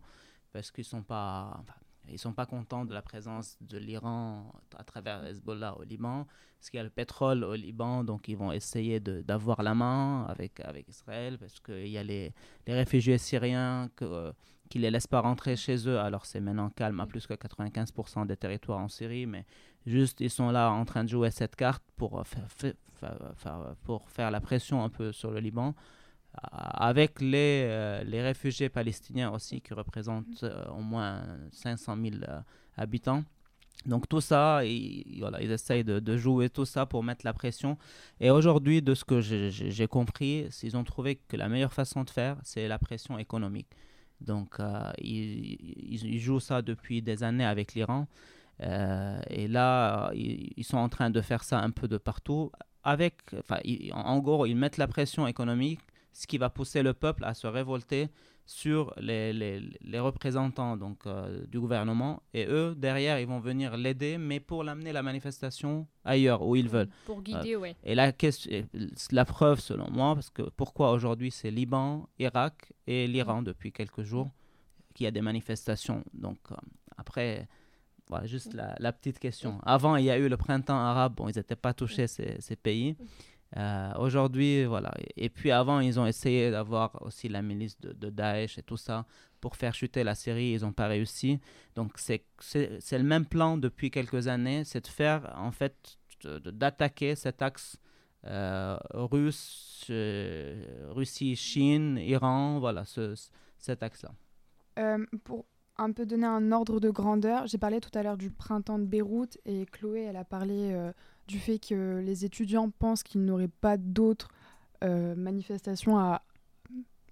parce qu'ils sont pas ils sont pas contents de la présence de l'Iran à travers Hezbollah au Liban. Parce qu'il y a le pétrole au Liban donc ils vont essayer d'avoir la main avec avec Israël parce qu'il y a les, les, réfugiés syriens que, qui les laissent pas rentrer chez eux. Alors c'est maintenant calme à plus que 95% des territoires en Syrie mais juste ils sont là en train de jouer cette carte pour faire, pour faire la pression un peu sur le Liban avec les, euh, les réfugiés palestiniens aussi qui représentent euh, au moins 500 000 euh, habitants. Donc tout ça, ils, ils essayent de, de, jouer tout ça pour mettre la pression. Et aujourd'hui, de ce que j'ai compris, ils ont trouvé que la meilleure façon de faire, c'est la pression économique. Donc ils, ils, jouent ça depuis des années avec l'Iran. et là, ils, ils, sont en train de faire ça un peu de partout. Avec, en gros, ils mettent la pression économique ce qui va pousser le peuple à se révolter sur les, les, les représentants donc, euh, du gouvernement. Et eux, derrière, ils vont venir l'aider, mais pour l'amener la manifestation ailleurs, où ils veulent. Pour guider, oui. Et la, question, la preuve, selon moi, parce que pourquoi aujourd'hui c'est Liban, Irak et l'Iran depuis quelques jours qu'il y a des manifestations. Donc, euh, après... Voilà, juste la, la, petite question. Avant, il y a eu le printemps arabe. Bon, ils n'étaient pas touchés, ces, ces pays. Euh, aujourd'hui, voilà. Et, puis avant, ils ont essayé d'avoir aussi la milice de, de, Daesh et tout ça pour faire chuter la Syrie. Ils n'ont pas réussi. Donc c'est le même plan depuis quelques années, c'est de faire en fait d'attaquer cet axe euh, russe, euh, Russie, Chine, Iran, voilà, ce, cet axe-là. pour un peu donner un ordre de grandeur, j'ai parlé tout à l'heure du printemps de Beyrouth et Chloé, elle a parlé du fait que les étudiants pensent qu'il n'y aurait pas d'autres euh, manifestations à...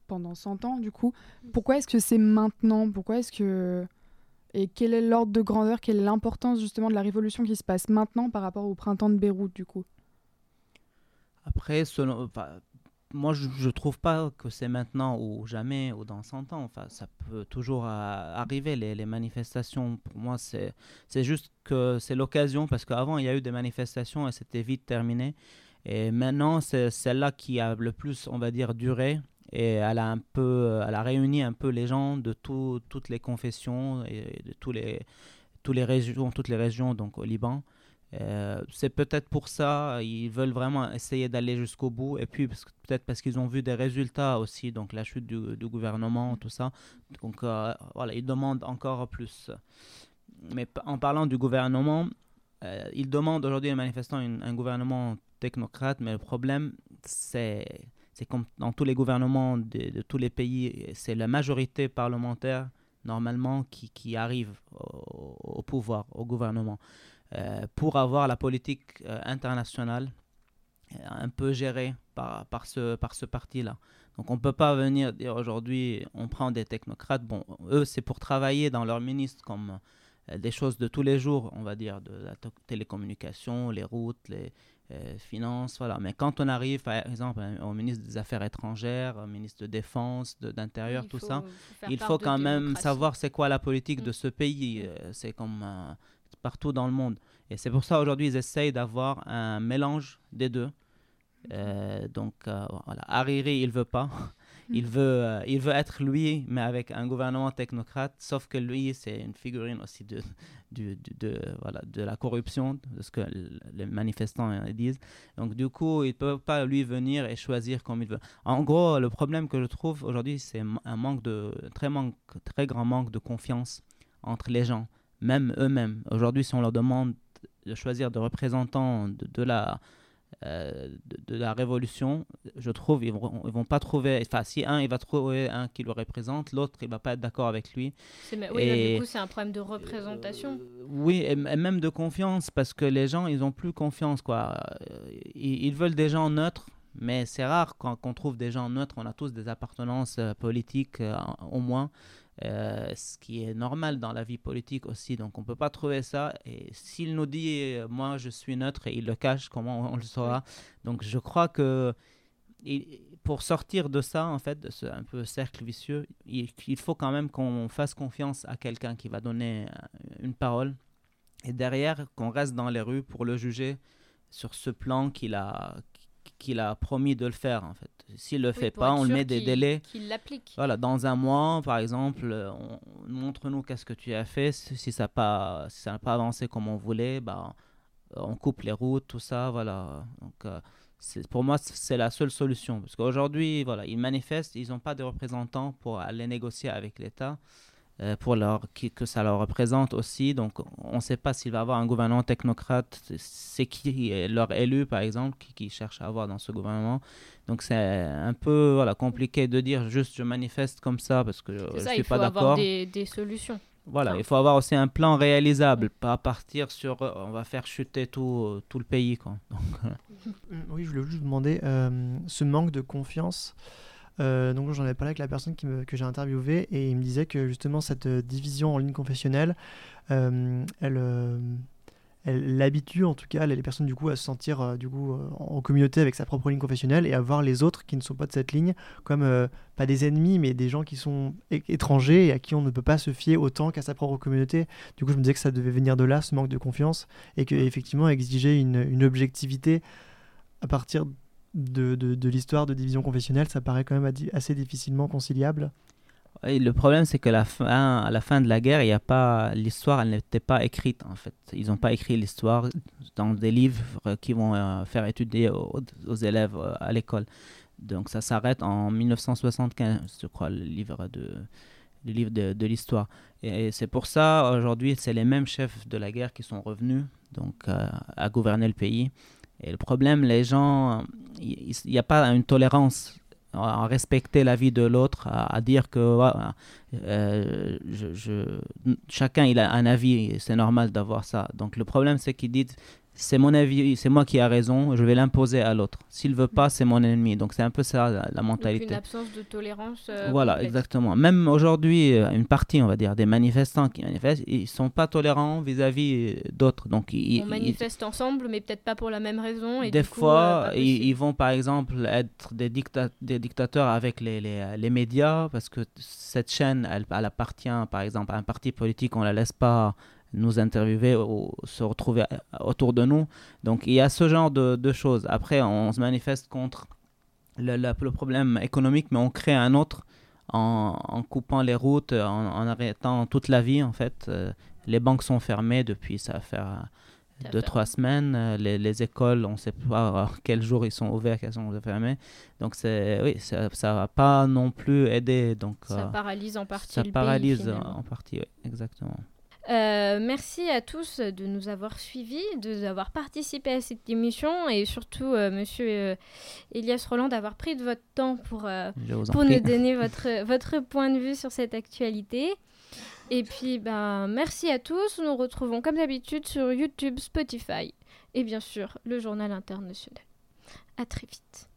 pendant 100 ans, du coup. Pourquoi est-ce que c'est maintenant? Pourquoi est-ce que... Et quel est l'ordre de grandeur? Quelle est l'importance justement de la révolution qui se passe maintenant par rapport au printemps de Beyrouth, du coup? Après, selon, moi, je ne trouve pas que c'est maintenant ou jamais ou dans 100 ans. Enfin, ça peut toujours arriver, les, manifestations. Pour moi, c'est juste que c'est l'occasion, parce qu'avant, il y a eu des manifestations et c'était vite terminé. Et maintenant, c'est celle-là qui a le plus, on va dire, duré. Et elle a un peu, elle a réuni un peu les gens de tout, toutes les confessions et de tous les, tous les régions, toutes les régions donc au Liban. Euh, c'est peut-être pour ça, ils veulent vraiment essayer d'aller jusqu'au bout. Et puis peut-être parce qu'ils ont vu des résultats aussi, donc la chute du, gouvernement, tout ça. Donc euh, voilà, ils demandent encore plus. Mais en parlant du gouvernement, euh, ils demandent aujourd'hui les manifestants un gouvernement technocrate, mais le problème, c'est c'est comme dans tous les gouvernements de, tous les pays, c'est la majorité parlementaire normalement qui, qui arrive au, au pouvoir, au gouvernement. Euh, pour avoir la politique euh, internationale euh, un peu gérée par, par ce, par ce parti-là. Donc on ne peut pas venir dire aujourd'hui on prend des technocrates. Bon, eux c'est pour travailler dans leur ministre comme des choses de tous les jours, on va dire, de la télécommunication, les routes, les, euh, finances, voilà. Mais quand on arrive, par exemple, au ministre des Affaires étrangères, au ministre de Défense, d'Intérieur, tout ça, il faut quand même savoir c'est quoi la politique de mm. ce pays. C'est comme partout dans le monde. Et c'est pour ça aujourd'hui ils essayent d'avoir un mélange des deux. Euh, donc voilà, Hariri il veut pas. Il veut, euh, il veut être lui, mais avec un gouvernement technocrate, sauf que lui, c'est une figurine aussi de, de, de, voilà, de la corruption, de ce que les manifestants euh, disent. Donc, du coup, il ne peut pas lui venir et choisir comme il veut. En gros, le problème que je trouve aujourd'hui, c'est un manque de, très, manque, très grand manque de confiance entre les gens, même eux-mêmes. Aujourd'hui, si on leur demande de choisir des représentants de, de la euh, de, la révolution, je trouve, ils vont, ils vont pas trouver. Enfin, si un, il va trouver un qui le représente, l'autre, il va pas être d'accord avec lui. Oui, et, du coup, c'est un problème de représentation. Euh, oui, et, même de confiance, parce que les gens, ils ont plus confiance, quoi. Euh, ils, veulent des gens neutres. Mais c'est rare quand qu'on trouve des gens neutres, on a tous des appartenances politiques au moins. Euh, ce qui est normal dans la vie politique aussi. Donc on ne peut pas trouver ça. Et s'il nous dit euh, moi je suis neutre et il le cache, comment on, le saura? Donc je crois que pour sortir de ça, en fait, de ce un peu cercle vicieux, il, faut quand même qu'on fasse confiance à quelqu'un qui va donner euh, une parole. Et derrière, qu'on reste dans les rues pour le juger sur ce plan qu'il a, qu'il a promis de le faire en fait. S'il le fait pas, on le met des délais. Qu'il l'applique. Voilà, dans un mois, par exemple, on, montre-nous qu'est-ce que tu as fait. Si ça n'a pas, si ça n'a pas avancé comme on voulait, bah, on coupe les routes, tout ça, voilà. Donc, euh, pour moi, c'est la seule solution parce qu'aujourd'hui, voilà, ils manifestent, ils n'ont pas de représentants pour aller négocier avec l'État. Euh, pour leur, que ça leur représente aussi. Donc, on ne sait pas s'il va y avoir un gouvernement technocrate. C'est qui leur élu, par exemple, qui, qui cherche à avoir dans ce gouvernement. Donc, c'est un peu voilà, compliqué de dire juste je manifeste comme ça parce que je ne suis pas d'accord. Il faut avoir des, solutions. Voilà, il faut avoir aussi un plan réalisable, pas partir sur euh, on va faire chuter tout, tout le pays. Quoi. Donc, oui, je voulais juste vous demander euh, ce manque de confiance. Euh, donc j'en avais parlé avec la personne que j'ai interviewée et il me disait que justement cette euh, division en ligne confessionnelle, euh, elle, elle l'habitue en tout cas les personnes du coup à se sentir du coup en communauté avec sa propre ligne confessionnelle et à voir les autres qui ne sont pas de cette ligne comme pas des ennemis mais des gens qui sont étrangers et à qui on ne peut pas se fier autant qu'à sa propre communauté. Du coup je me disais que ça devait venir de là ce manque de confiance et que effectivement exiger une, une objectivité à partir de, de, l'histoire de division confessionnelle, ça paraît quand même assez difficilement conciliable. le problème, c'est que la fin, à la fin de la guerre, il y a pas l'histoire, elle n'était pas écrite en fait. Ils n'ont pas écrit l'histoire dans des livres qui vont euh, faire étudier aux, élèves euh, à l'école. Donc ça s'arrête en 1975, je crois, le livre de, le livre de, de l'histoire. Et, c'est pour ça, aujourd'hui, c'est les mêmes chefs de la guerre qui sont revenus donc, euh, à gouverner le pays. Et le problème, les gens, il n'y a pas une tolérance à respecter la vie de l'autre, à, dire que euh, chacun il a un avis, c'est normal d'avoir ça. Donc le problème, c'est qu'ils disent c'est mon avis, c'est moi qui ai raison, je vais l'imposer à l'autre. S'il veut pas, c'est mon ennemi. Donc c'est un peu ça la, mentalité. une absence de tolérance. Euh, voilà, exactement. Même aujourd'hui, euh, une partie, on va dire, des manifestants qui manifestent, ils sont pas tolérants vis-à-vis euh, d'autres. Donc ils, on manifeste ensemble, mais peut-être pas pour la même raison. Et des fois, ils, vont par exemple être des, des dictateurs avec les, les, les, médias parce que cette chaîne, elle, elle appartient par exemple à un parti politique, on la laisse pas nous interviewer ou se retrouver autour de nous. Donc il y a ce genre de, de choses. Après, on se manifeste contre le, le, problème économique, mais on crée un autre en, en coupant les routes, en, en, arrêtant toute la vie en fait. Euh, les banques sont fermées depuis ça va faire deux, trois semaines. Euh, les, les, écoles, on ne sait pas quel jour ils sont ouverts, quels sont fermés. Donc, oui, ça ne va pas non plus aider. Donc, ça euh, paralyse en partie. Ça le paralyse pays, en partie, oui, exactement. Euh, merci à tous de nous avoir suivis, de d'avoir participé à cette émission et surtout, euh, monsieur euh, Elias Roland, d'avoir pris de votre temps pour, pour nous donner votre, votre point de vue sur cette actualité. Et puis, ben, merci à tous. Nous nous retrouvons comme d'habitude sur YouTube, Spotify et bien sûr le journal international. À très vite.